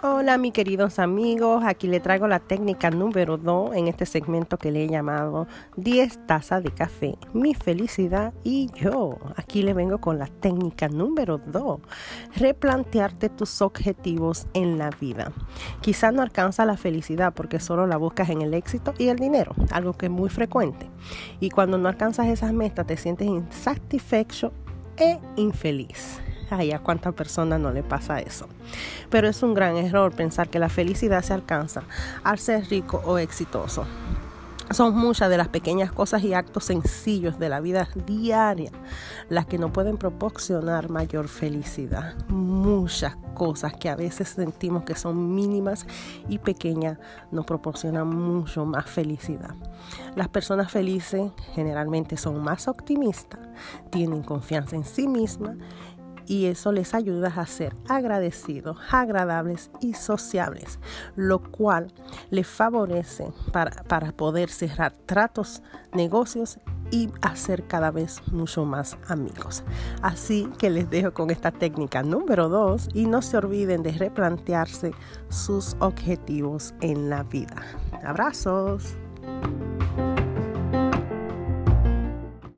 Hola mis queridos amigos, aquí le traigo la técnica número 2 en este segmento que le he llamado 10 tazas de café, mi felicidad y yo. Aquí le vengo con la técnica número 2, replantearte tus objetivos en la vida. Quizás no alcanza la felicidad porque solo la buscas en el éxito y el dinero, algo que es muy frecuente. Y cuando no alcanzas esas metas te sientes insatisfecho e infeliz. Ay, a cuántas personas no le pasa eso. Pero es un gran error pensar que la felicidad se alcanza al ser rico o exitoso. Son muchas de las pequeñas cosas y actos sencillos de la vida diaria las que no pueden proporcionar mayor felicidad. Muchas cosas que a veces sentimos que son mínimas y pequeñas nos proporcionan mucho más felicidad. Las personas felices generalmente son más optimistas, tienen confianza en sí mismas y eso les ayuda a ser agradecidos, agradables y sociables, lo cual les favorece para, para poder cerrar tratos, negocios y hacer cada vez mucho más amigos. Así que les dejo con esta técnica número 2 y no se olviden de replantearse sus objetivos en la vida. Abrazos.